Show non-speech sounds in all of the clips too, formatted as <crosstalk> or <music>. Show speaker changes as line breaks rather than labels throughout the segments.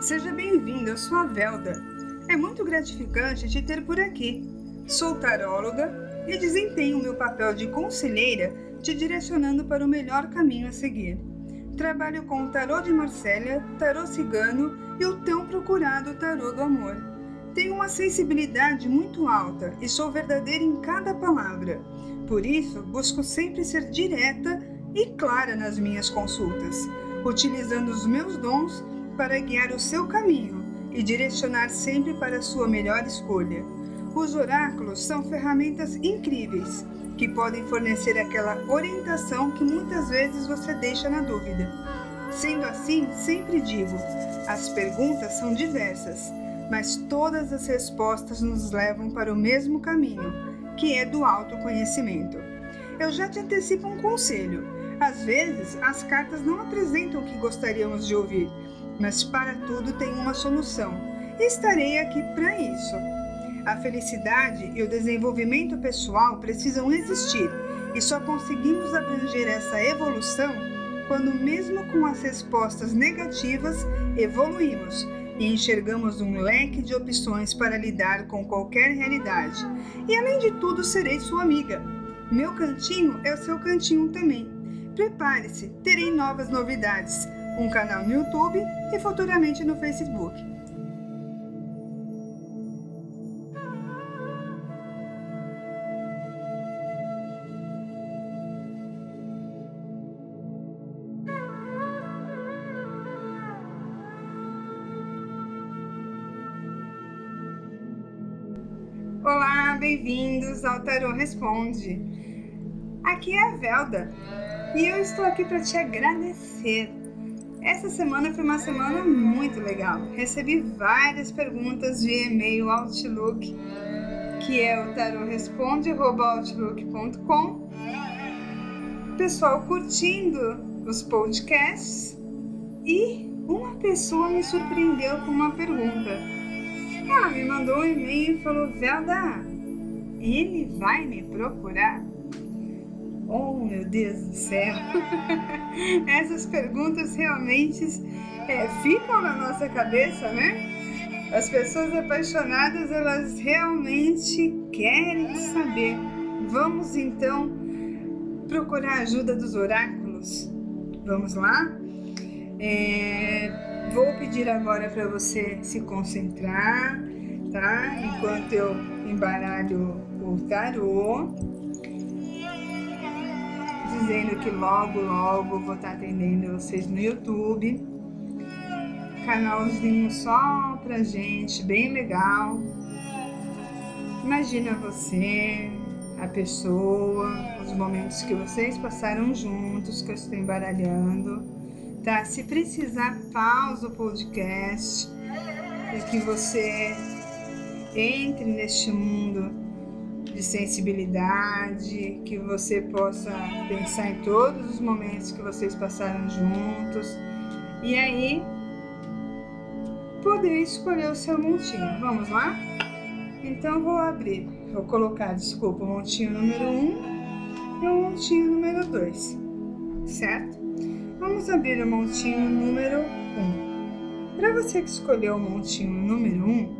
Seja bem-vindo, eu sou a Velda. É muito gratificante te ter por aqui. Sou taróloga e desempenho meu papel de conselheira te direcionando para o melhor caminho a seguir. Trabalho com o tarô de Marsella, tarô cigano e o tão procurado tarô do amor. Tenho uma sensibilidade muito alta e sou verdadeira em cada palavra. Por isso, busco sempre ser direta e clara nas minhas consultas, utilizando os meus dons para guiar o seu caminho e direcionar sempre para a sua melhor escolha. Os oráculos são ferramentas incríveis que podem fornecer aquela orientação que muitas vezes você deixa na dúvida. Sendo assim, sempre digo: as perguntas são diversas, mas todas as respostas nos levam para o mesmo caminho, que é do autoconhecimento. Eu já te antecipo um conselho. Às vezes, as cartas não apresentam o que gostaríamos de ouvir, mas para tudo tem uma solução. Estarei aqui para isso. A felicidade e o desenvolvimento pessoal precisam existir e só conseguimos abranger essa evolução quando, mesmo com as respostas negativas, evoluímos e enxergamos um leque de opções para lidar com qualquer realidade. E além de tudo, serei sua amiga. Meu cantinho é o seu cantinho também. Prepare-se, terei novas novidades, um canal no YouTube e futuramente no Facebook. Olá, bem-vindos ao Tarô Responde. Aqui é a Velda e eu estou aqui para te agradecer. Essa semana foi uma semana muito legal. Recebi várias perguntas via e-mail Outlook, que é o tarôresponde.outlook.com. Pessoal curtindo os podcasts e uma pessoa me surpreendeu com uma pergunta. Ela me mandou um e-mail e falou: Velda, ele vai me procurar? Oh, meu Deus do céu! <laughs> Essas perguntas realmente é, ficam na nossa cabeça, né? As pessoas apaixonadas, elas realmente querem saber. Vamos então procurar a ajuda dos oráculos? Vamos lá? É, Vou pedir agora para você se concentrar, tá? Enquanto eu embaralho o tarô. Dizendo que logo, logo vou estar atendendo vocês no YouTube. Canalzinho só pra gente, bem legal. Imagina você, a pessoa, os momentos que vocês passaram juntos, que eu estou embaralhando tá? Se precisar, pausa o podcast para que você entre neste mundo de sensibilidade, que você possa pensar em todos os momentos que vocês passaram juntos e aí poder escolher o seu montinho. Vamos lá? Então vou abrir, vou colocar, desculpa, o montinho número 1 um e o montinho número 2, certo? Vamos abrir o montinho número 1. Um. Para você que escolheu o montinho número 1, um,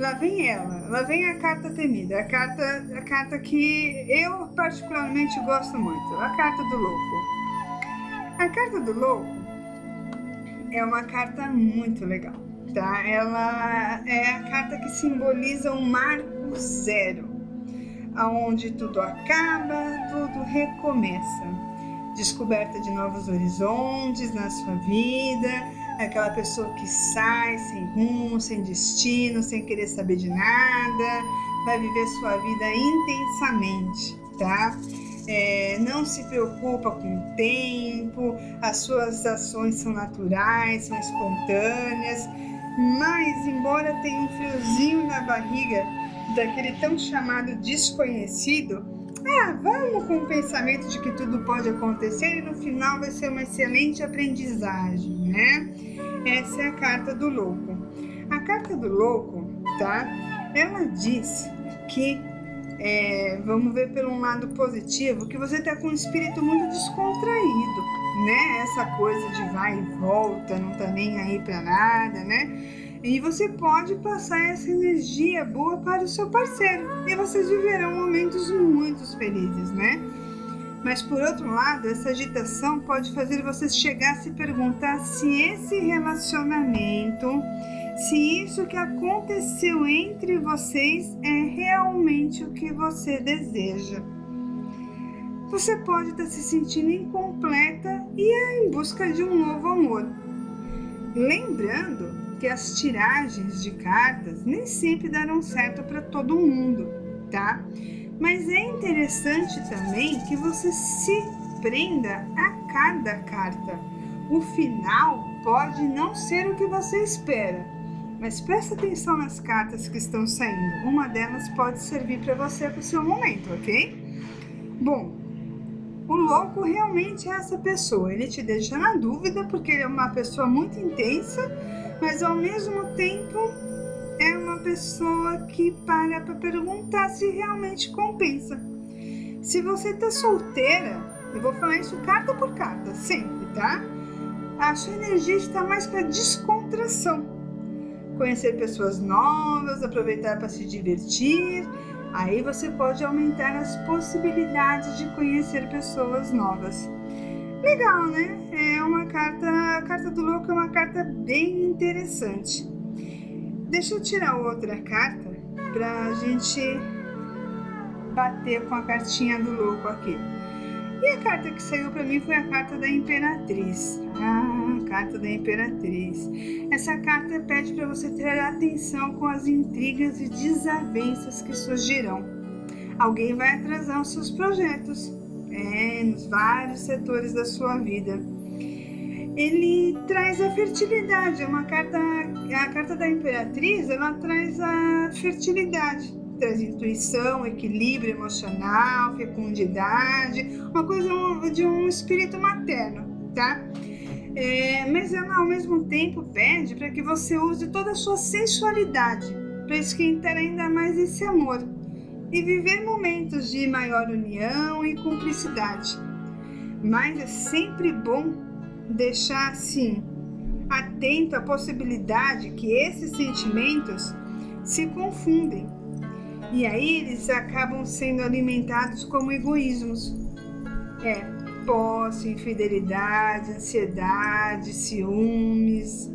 lá vem ela, lá vem a carta temida, a carta, a carta que eu particularmente gosto muito, a carta do louco. A carta do louco é uma carta muito legal, tá? Ela é a carta que simboliza um marco zero, aonde tudo acaba, tudo recomeça descoberta de novos horizontes na sua vida, aquela pessoa que sai sem rumo, sem destino, sem querer saber de nada, vai viver sua vida intensamente, tá? É, não se preocupa com o tempo, as suas ações são naturais, são espontâneas, mas embora tenha um friozinho na barriga daquele tão chamado desconhecido, ah, vamos com o pensamento de que tudo pode acontecer e no final vai ser uma excelente aprendizagem, né? Essa é a carta do louco. A carta do louco, tá? Ela diz que, é, vamos ver pelo lado positivo, que você está com um espírito muito descontraído, né? Essa coisa de vai e volta, não tá nem aí para nada, né? E você pode passar essa energia boa para o seu parceiro e vocês viverão momentos muito felizes, né? Mas por outro lado, essa agitação pode fazer você chegar a se perguntar se esse relacionamento, se isso que aconteceu entre vocês é realmente o que você deseja. Você pode estar se sentindo incompleta e é em busca de um novo amor. Lembrando que as tiragens de cartas nem sempre darão certo para todo mundo, tá? Mas é interessante também que você se prenda a cada carta. O final pode não ser o que você espera, mas presta atenção nas cartas que estão saindo. Uma delas pode servir para você para o seu momento, ok? Bom, o louco realmente é essa pessoa. Ele te deixa na dúvida porque ele é uma pessoa muito intensa mas ao mesmo tempo pessoa que para para perguntar se realmente compensa. Se você tá solteira, eu vou falar isso carta por carta, sempre, tá? A sua energia está mais para descontração. Conhecer pessoas novas, aproveitar para se divertir. Aí você pode aumentar as possibilidades de conhecer pessoas novas. Legal, né? É uma carta, a carta do louco é uma carta bem interessante. Deixa eu tirar outra carta pra gente bater com a cartinha do louco aqui. E a carta que saiu para mim foi a carta da Imperatriz. Ah, carta da Imperatriz. Essa carta pede para você ter atenção com as intrigas e desavenças que surgirão. Alguém vai atrasar os seus projetos é, nos vários setores da sua vida. Ele traz a fertilidade, é uma carta, a carta da Imperatriz, ela traz a fertilidade, traz intuição, equilíbrio emocional, fecundidade, uma coisa de um espírito materno, tá? É, mas ela ao mesmo tempo pede para que você use toda a sua sensualidade para esquentar ainda mais esse amor e viver momentos de maior união e cumplicidade. Mas é sempre bom deixar assim atento à possibilidade que esses sentimentos se confundem e aí eles acabam sendo alimentados como egoísmos. É, posse, infidelidade, ansiedade, ciúmes.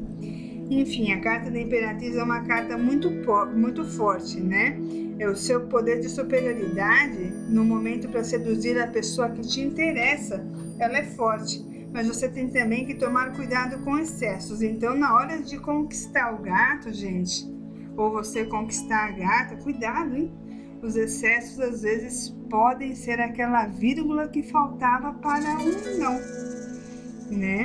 Enfim, a carta da Imperatriz é uma carta muito, muito forte, né? é o seu poder de superioridade no momento para seduzir a pessoa que te interessa, ela é forte. Mas você tem também que tomar cuidado com excessos. Então, na hora de conquistar o gato, gente, ou você conquistar a gata, cuidado, hein? Os excessos às vezes podem ser aquela vírgula que faltava para um não, né?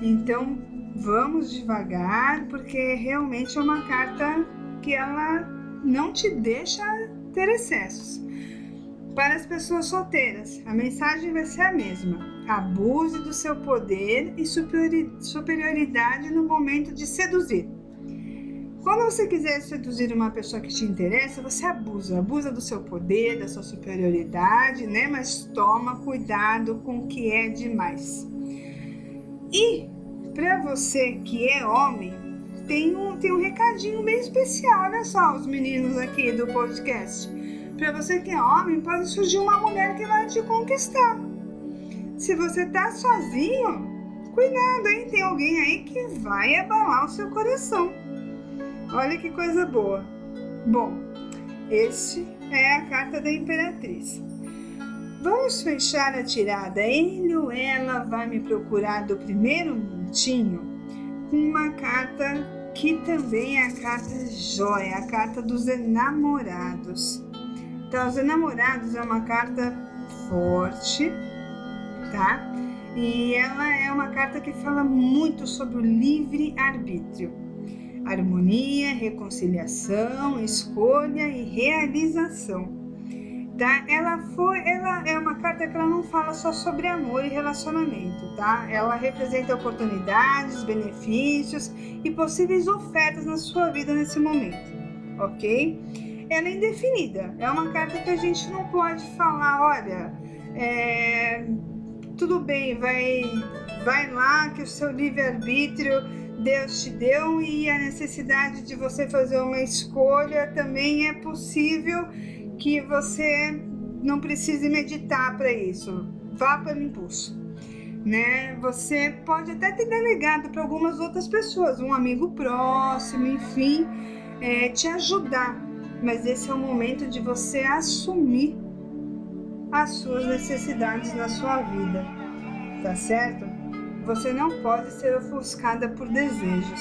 Então, vamos devagar, porque realmente é uma carta que ela não te deixa ter excessos. Para as pessoas solteiras, a mensagem vai ser a mesma. Abuse do seu poder e superioridade no momento de seduzir. Quando você quiser seduzir uma pessoa que te interessa, você abusa, abusa do seu poder, da sua superioridade, né? Mas toma cuidado com o que é demais. E para você que é homem, tem um, tem um recadinho bem especial, olha só, os meninos aqui do podcast. Para você que é homem, pode surgir uma mulher que vai te conquistar. Se você tá sozinho, cuidado, hein? Tem alguém aí que vai abalar o seu coração. Olha que coisa boa. Bom, este é a carta da Imperatriz. Vamos fechar a tirada. Ele ou ela vai me procurar do primeiro minutinho uma carta que também é a carta joia, a carta dos enamorados. Então, os enamorados é uma carta forte, tá? E ela é uma carta que fala muito sobre o livre arbítrio, harmonia, reconciliação, escolha e realização tá? Ela foi, ela é uma carta que ela não fala só sobre amor e relacionamento, tá? Ela representa oportunidades, benefícios e possíveis ofertas na sua vida nesse momento, ok? Ela é indefinida, é uma carta que a gente não pode falar, olha, é, tudo bem, vai vai lá que o seu livre-arbítrio Deus te deu e a necessidade de você fazer uma escolha também é possível que você não precise meditar para isso. Vá pelo impulso. Né? Você pode até ter delegado para algumas outras pessoas, um amigo próximo, enfim, é, te ajudar. Mas esse é o momento de você assumir as suas necessidades na sua vida, tá certo? Você não pode ser ofuscada por desejos.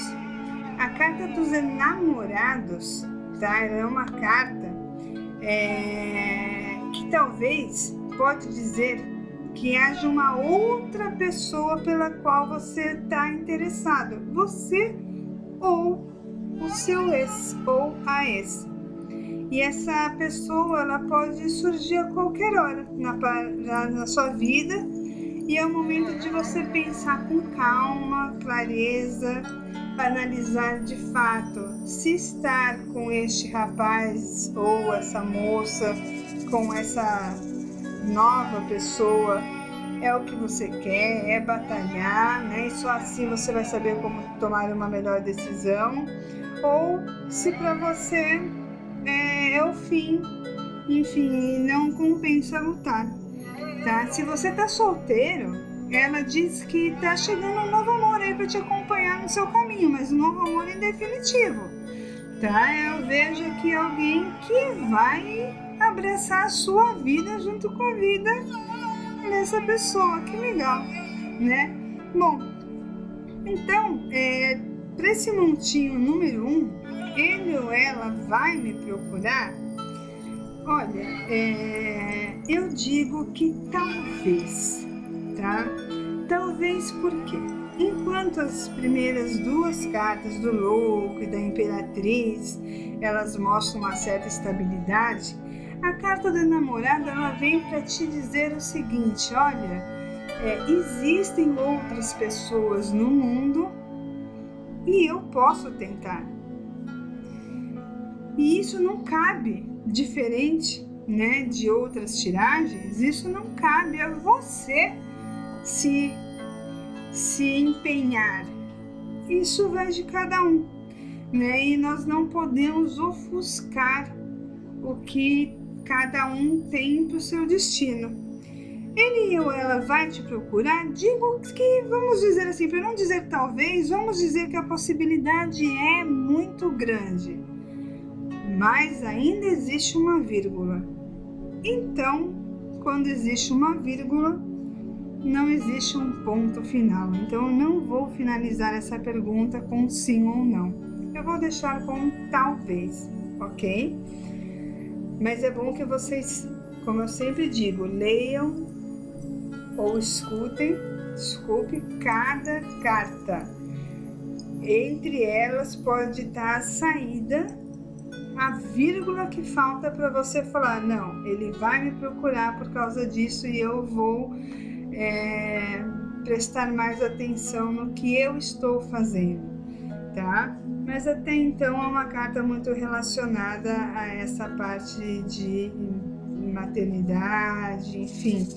A carta dos enamorados, tá? Ela é uma carta é, que talvez pode dizer que haja uma outra pessoa pela qual você está interessado, você ou o seu ex ou a ex. E essa pessoa ela pode surgir a qualquer hora na, na, sua vida e é o momento de você pensar com calma, clareza, analisar de fato se estar com este rapaz ou essa moça, com essa nova pessoa é o que você quer, é batalhar, né? E só assim você vai saber como tomar uma melhor decisão, ou se para você é, é, o fim, enfim, não compensa lutar, tá? Se você tá solteiro, ela diz que tá chegando um novo amor aí para te acompanhar no seu caminho, mas um novo amor em definitivo, tá? Eu vejo aqui alguém que vai abraçar a sua vida junto com a vida dessa pessoa. Que legal, né? Bom, então, é, para esse montinho número um, ele ou ela vai me procurar? Olha, é, eu digo que talvez, tá? Talvez porque, enquanto as primeiras duas cartas do louco e da imperatriz, elas mostram uma certa estabilidade, a carta da namorada ela vem para te dizer o seguinte: olha, é, existem outras pessoas no mundo e eu posso tentar. E isso não cabe, diferente né, de outras tiragens, isso não cabe a você se, se empenhar. Isso vai de cada um. Né? E nós não podemos ofuscar o que cada um tem para o seu destino. Ele ou ela vai te procurar? Digo que, vamos dizer assim, para não dizer talvez, vamos dizer que a possibilidade é muito grande. Mas ainda existe uma vírgula. Então, quando existe uma vírgula, não existe um ponto final. Então, eu não vou finalizar essa pergunta com sim ou não. Eu vou deixar com talvez, ok? Mas é bom que vocês, como eu sempre digo, leiam ou escutem, desculpe, cada carta. Entre elas pode estar a saída, a vírgula que falta para você falar: não, ele vai me procurar por causa disso e eu vou é, prestar mais atenção no que eu estou fazendo, tá? Mas até então é uma carta muito relacionada a essa parte de maternidade, enfim,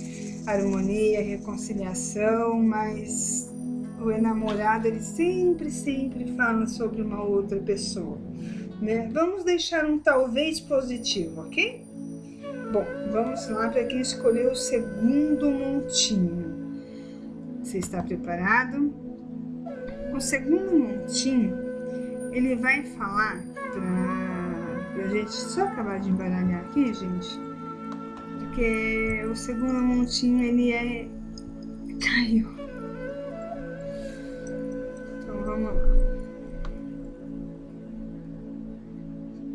harmonia, reconciliação, mas o enamorado ele sempre, sempre fala sobre uma outra pessoa. Né? Vamos deixar um talvez positivo, ok? Bom, vamos lá para quem escolheu o segundo montinho. Você está preparado? O segundo montinho ele vai falar pra, pra gente só acabar de embaralhar aqui, gente, porque o segundo montinho ele é caiu. Então vamos lá.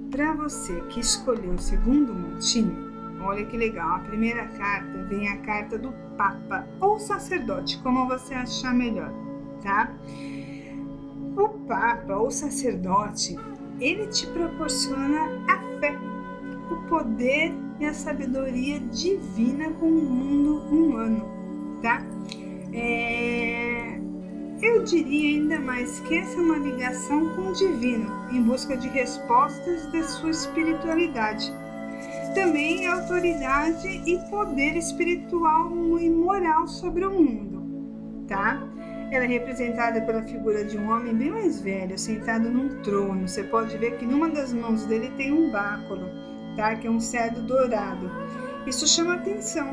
Para você que escolheu o segundo montinho, olha que legal. A primeira carta vem a carta do Papa ou sacerdote, como você achar melhor, tá? O Papa ou sacerdote, ele te proporciona a fé, o poder e a sabedoria divina com o mundo humano, tá? É... Eu diria ainda mais que essa é uma ligação com o divino, em busca de respostas da sua espiritualidade. Também autoridade e poder espiritual e moral sobre o mundo tá? Ela é representada pela figura de um homem bem mais velho, sentado num trono. Você pode ver que numa das mãos dele tem um báculo, tá? Que é um cedro dourado. Isso chama atenção,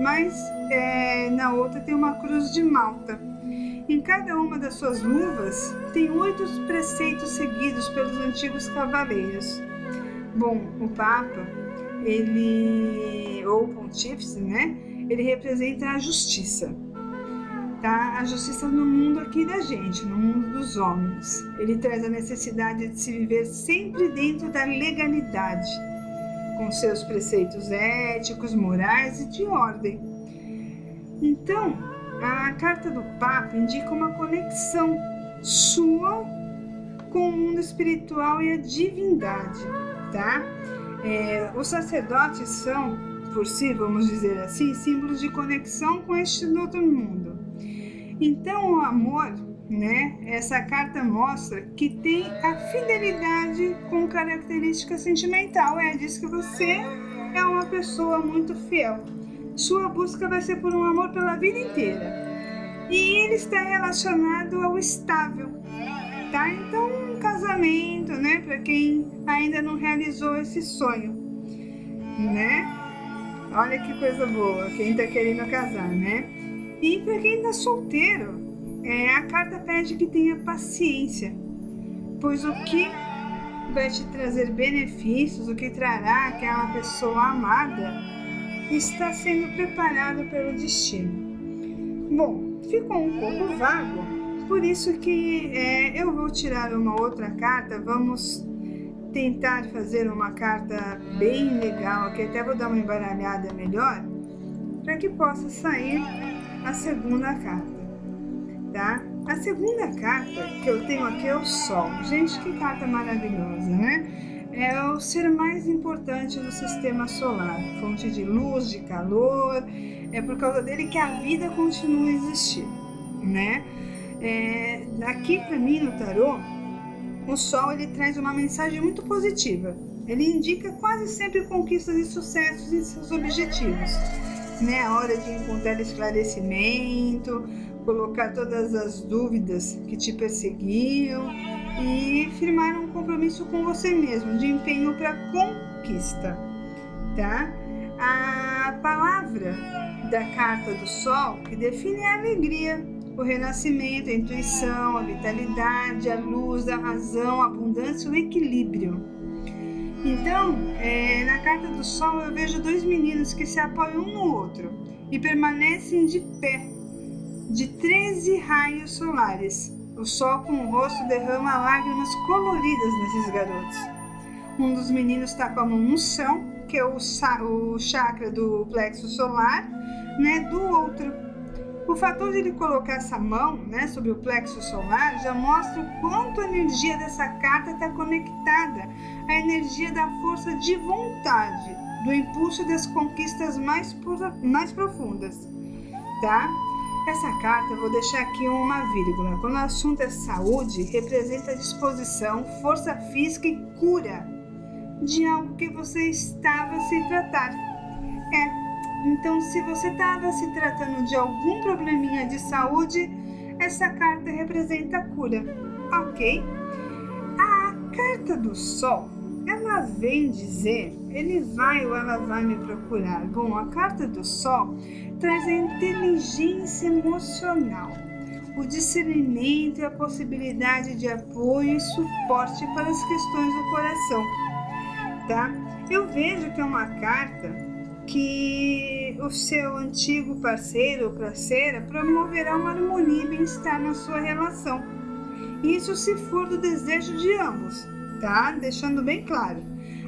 mas é, na outra tem uma cruz de malta. Em cada uma das suas luvas tem oito preceitos seguidos pelos antigos cavaleiros. Bom, o Papa, ele, ou o Pontífice, né? Ele representa a justiça tá? A justiça no mundo aqui da gente, no mundo dos homens. Ele traz a necessidade de se viver sempre dentro da legalidade, com seus preceitos éticos, morais e de ordem. Então, a carta do Papa indica uma conexão sua com o mundo espiritual e a divindade, tá? É, os sacerdotes são, por si, vamos dizer assim, símbolos de conexão com este outro mundo então, o amor, né? Essa carta mostra que tem a fidelidade com característica sentimental. É diz que você é uma pessoa muito fiel. Sua busca vai ser por um amor pela vida inteira. E ele está relacionado ao estável, tá? Então, um casamento, né? Para quem ainda não realizou esse sonho, né? Olha que coisa boa, quem está querendo casar, né? E para quem está solteiro, é, a carta pede que tenha paciência, pois o que vai te trazer benefícios, o que trará aquela pessoa amada, está sendo preparado pelo destino. Bom, ficou um pouco vago, por isso que é, eu vou tirar uma outra carta, vamos tentar fazer uma carta bem legal, que até vou dar uma embaralhada melhor, para que possa sair a segunda carta, A segunda carta que eu tenho aqui é o Sol. Gente, que carta maravilhosa, né? É o ser mais importante do sistema solar, fonte de luz, de calor. É por causa dele que a vida continua a existir, né? É, aqui para mim no tarô, o Sol ele traz uma mensagem muito positiva. Ele indica quase sempre conquistas e sucessos em seus objetivos né, a hora de encontrar esclarecimento, colocar todas as dúvidas que te perseguiam e firmar um compromisso com você mesmo, de empenho para conquista, tá? A palavra da carta do sol que define a alegria, o renascimento, a intuição, a vitalidade, a luz, a razão, a abundância, o equilíbrio. Então, é, na carta do Sol eu vejo dois meninos que se apoiam um no outro e permanecem de pé, de 13 raios solares. O Sol com o rosto derrama lágrimas coloridas nesses garotos. Um dos meninos está com a mão no chão, que é o, o chakra do plexo solar, né? Do outro o fator de ele colocar essa mão né, sobre o plexo solar já mostra o quanto a energia dessa carta está conectada à energia da força de vontade, do impulso das conquistas mais, mais profundas. Tá? Essa carta, vou deixar aqui uma vírgula. Quando o assunto é saúde, representa disposição, força física e cura de algo que você estava se tratar. É então, se você estava se tratando de algum probleminha de saúde, essa carta representa a cura, ok? A carta do Sol, ela vem dizer, ele vai ou ela vai me procurar. Bom, a carta do Sol traz a inteligência emocional, o discernimento e a possibilidade de apoio e suporte para as questões do coração, tá? Eu vejo que é uma carta que o seu antigo parceiro ou parceira promoverá uma harmonia e bem-estar na sua relação. Isso se for do desejo de ambos, tá? Deixando bem claro.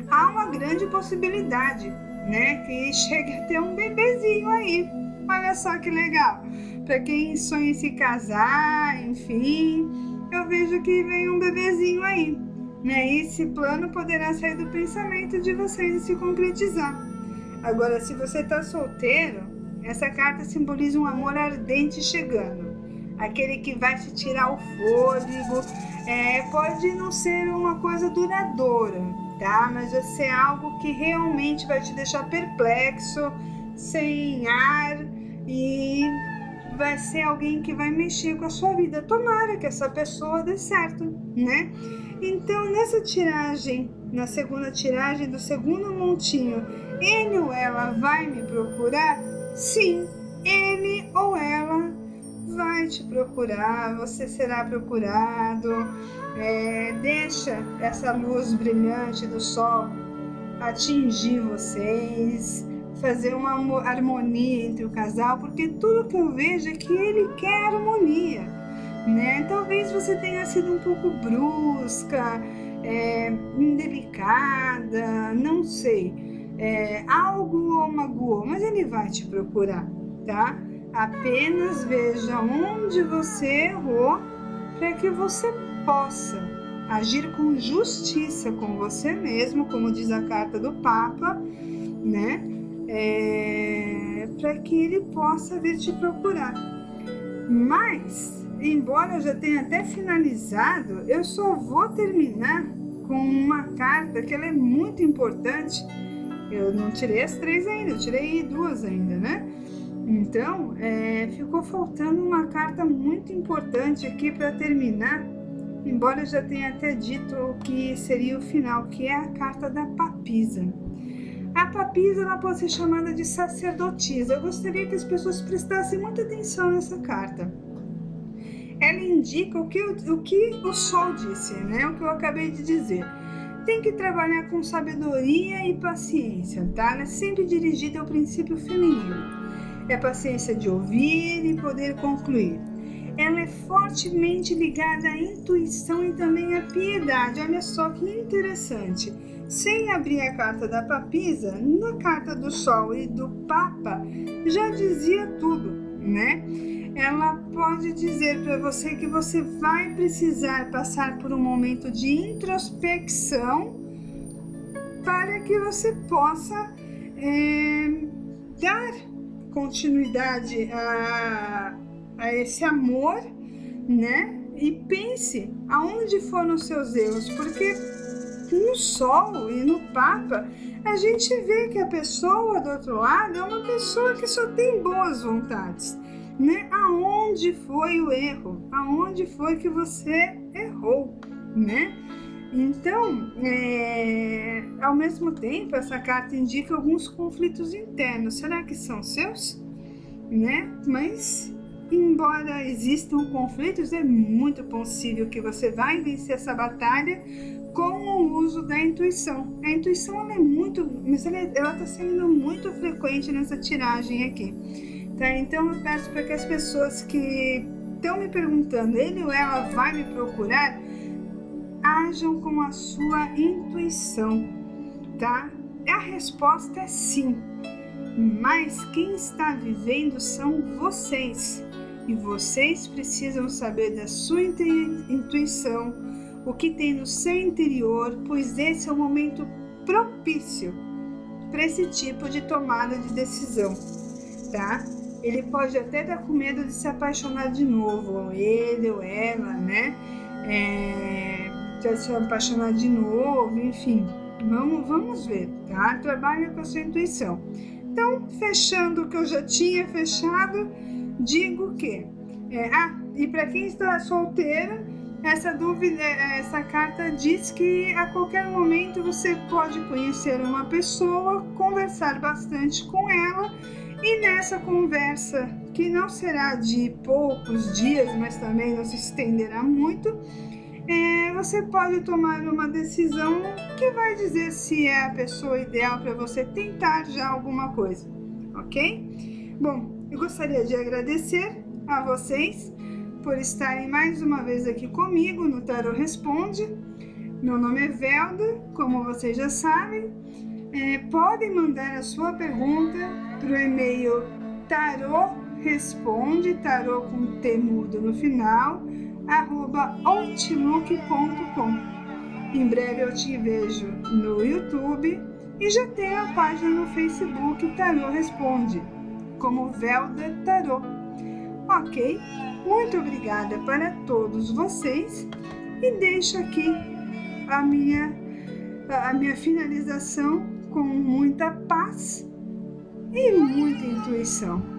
Há uma grande possibilidade, né, que chegue a ter um bebezinho aí. Olha só que legal. Para quem sonha em se casar, enfim, eu vejo que vem um bebezinho aí. Né? Esse plano poderá sair do pensamento de vocês e se concretizar. Agora, se você está solteiro, essa carta simboliza um amor ardente chegando. Aquele que vai te tirar o fôlego. É, pode não ser uma coisa duradoura, tá? Mas vai ser algo que realmente vai te deixar perplexo, sem ar e vai ser alguém que vai mexer com a sua vida. Tomara que essa pessoa dê certo, né? Então, nessa tiragem, na segunda tiragem do segundo montinho, ele ou ela vai me procurar? Sim, ele ou ela vai te procurar, você será procurado. É, deixa essa luz brilhante do sol atingir vocês, fazer uma harmonia entre o casal, porque tudo que eu vejo é que ele quer harmonia, né? Talvez você tenha sido um pouco brusca, é, indelicada, não sei, é, algo ou magoou, mas ele vai te procurar, tá? Apenas veja onde você errou para que você possa agir com justiça com você mesmo, como diz a carta do Papa, né? É, para que ele possa vir te procurar. Mas, embora eu já tenha até finalizado, eu só vou terminar com uma carta que ela é muito importante. Eu não tirei as três ainda, eu tirei duas ainda, né? Então, é, ficou faltando uma carta muito importante aqui para terminar, embora eu já tenha até dito o que seria o final, que é a carta da papisa. A papisa ela pode ser chamada de sacerdotisa. Eu gostaria que as pessoas prestassem muita atenção nessa carta. Ela indica o que o, que o sol disse, né? O que eu acabei de dizer. Tem que trabalhar com sabedoria e paciência, tá? É sempre dirigida ao princípio feminino é a paciência de ouvir e poder concluir. Ela é fortemente ligada à intuição e também à piedade. Olha só que interessante. Sem abrir a carta da papisa, na carta do Sol e do Papa já dizia tudo, né? Ela pode dizer para você que você vai precisar passar por um momento de introspecção para que você possa é, continuidade a, a esse amor, né? E pense aonde foram os seus erros, porque no Sol e no Papa a gente vê que a pessoa do outro lado é uma pessoa que só tem boas vontades, né? Aonde foi o erro? Aonde foi que você errou, né? Então, é, ao mesmo tempo, essa carta indica alguns conflitos internos. Será que são seus? Né? Mas, embora existam conflitos, é muito possível que você vai vencer essa batalha com o uso da intuição. A intuição é muito, mas ela está sendo muito frequente nessa tiragem aqui. Tá? Então, eu peço para que as pessoas que estão me perguntando, ele ou ela vai me procurar, ajam com a sua intuição, tá? A resposta é sim, mas quem está vivendo são vocês e vocês precisam saber da sua intuição, o que tem no seu interior, pois esse é o momento propício para esse tipo de tomada de decisão, tá? Ele pode até dar com medo de se apaixonar de novo, ele ou ela, né? É, quer se apaixonar de novo, enfim. Vamos, vamos ver, tá? Trabalha com a sua intuição. Então, fechando o que eu já tinha fechado, digo que. É, ah, e para quem está solteira, essa dúvida, é, essa carta diz que a qualquer momento você pode conhecer uma pessoa, conversar bastante com ela e nessa conversa, que não será de poucos dias, mas também não se estenderá muito, é, você pode tomar uma decisão que vai dizer se é a pessoa ideal para você tentar já alguma coisa, ok? Bom, eu gostaria de agradecer a vocês por estarem mais uma vez aqui comigo no Tarot Responde. Meu nome é Velda, como vocês já sabem. É, podem mandar a sua pergunta para o e-mail tarot responde, tarot com T mudo no final, outlook.com. Em breve eu te vejo no YouTube e já tenho a página no Facebook Tarô Responde, como Velda Tarô. Ok? Muito obrigada para todos vocês e deixo aqui a minha, a minha finalização com muita paz e muita intuição.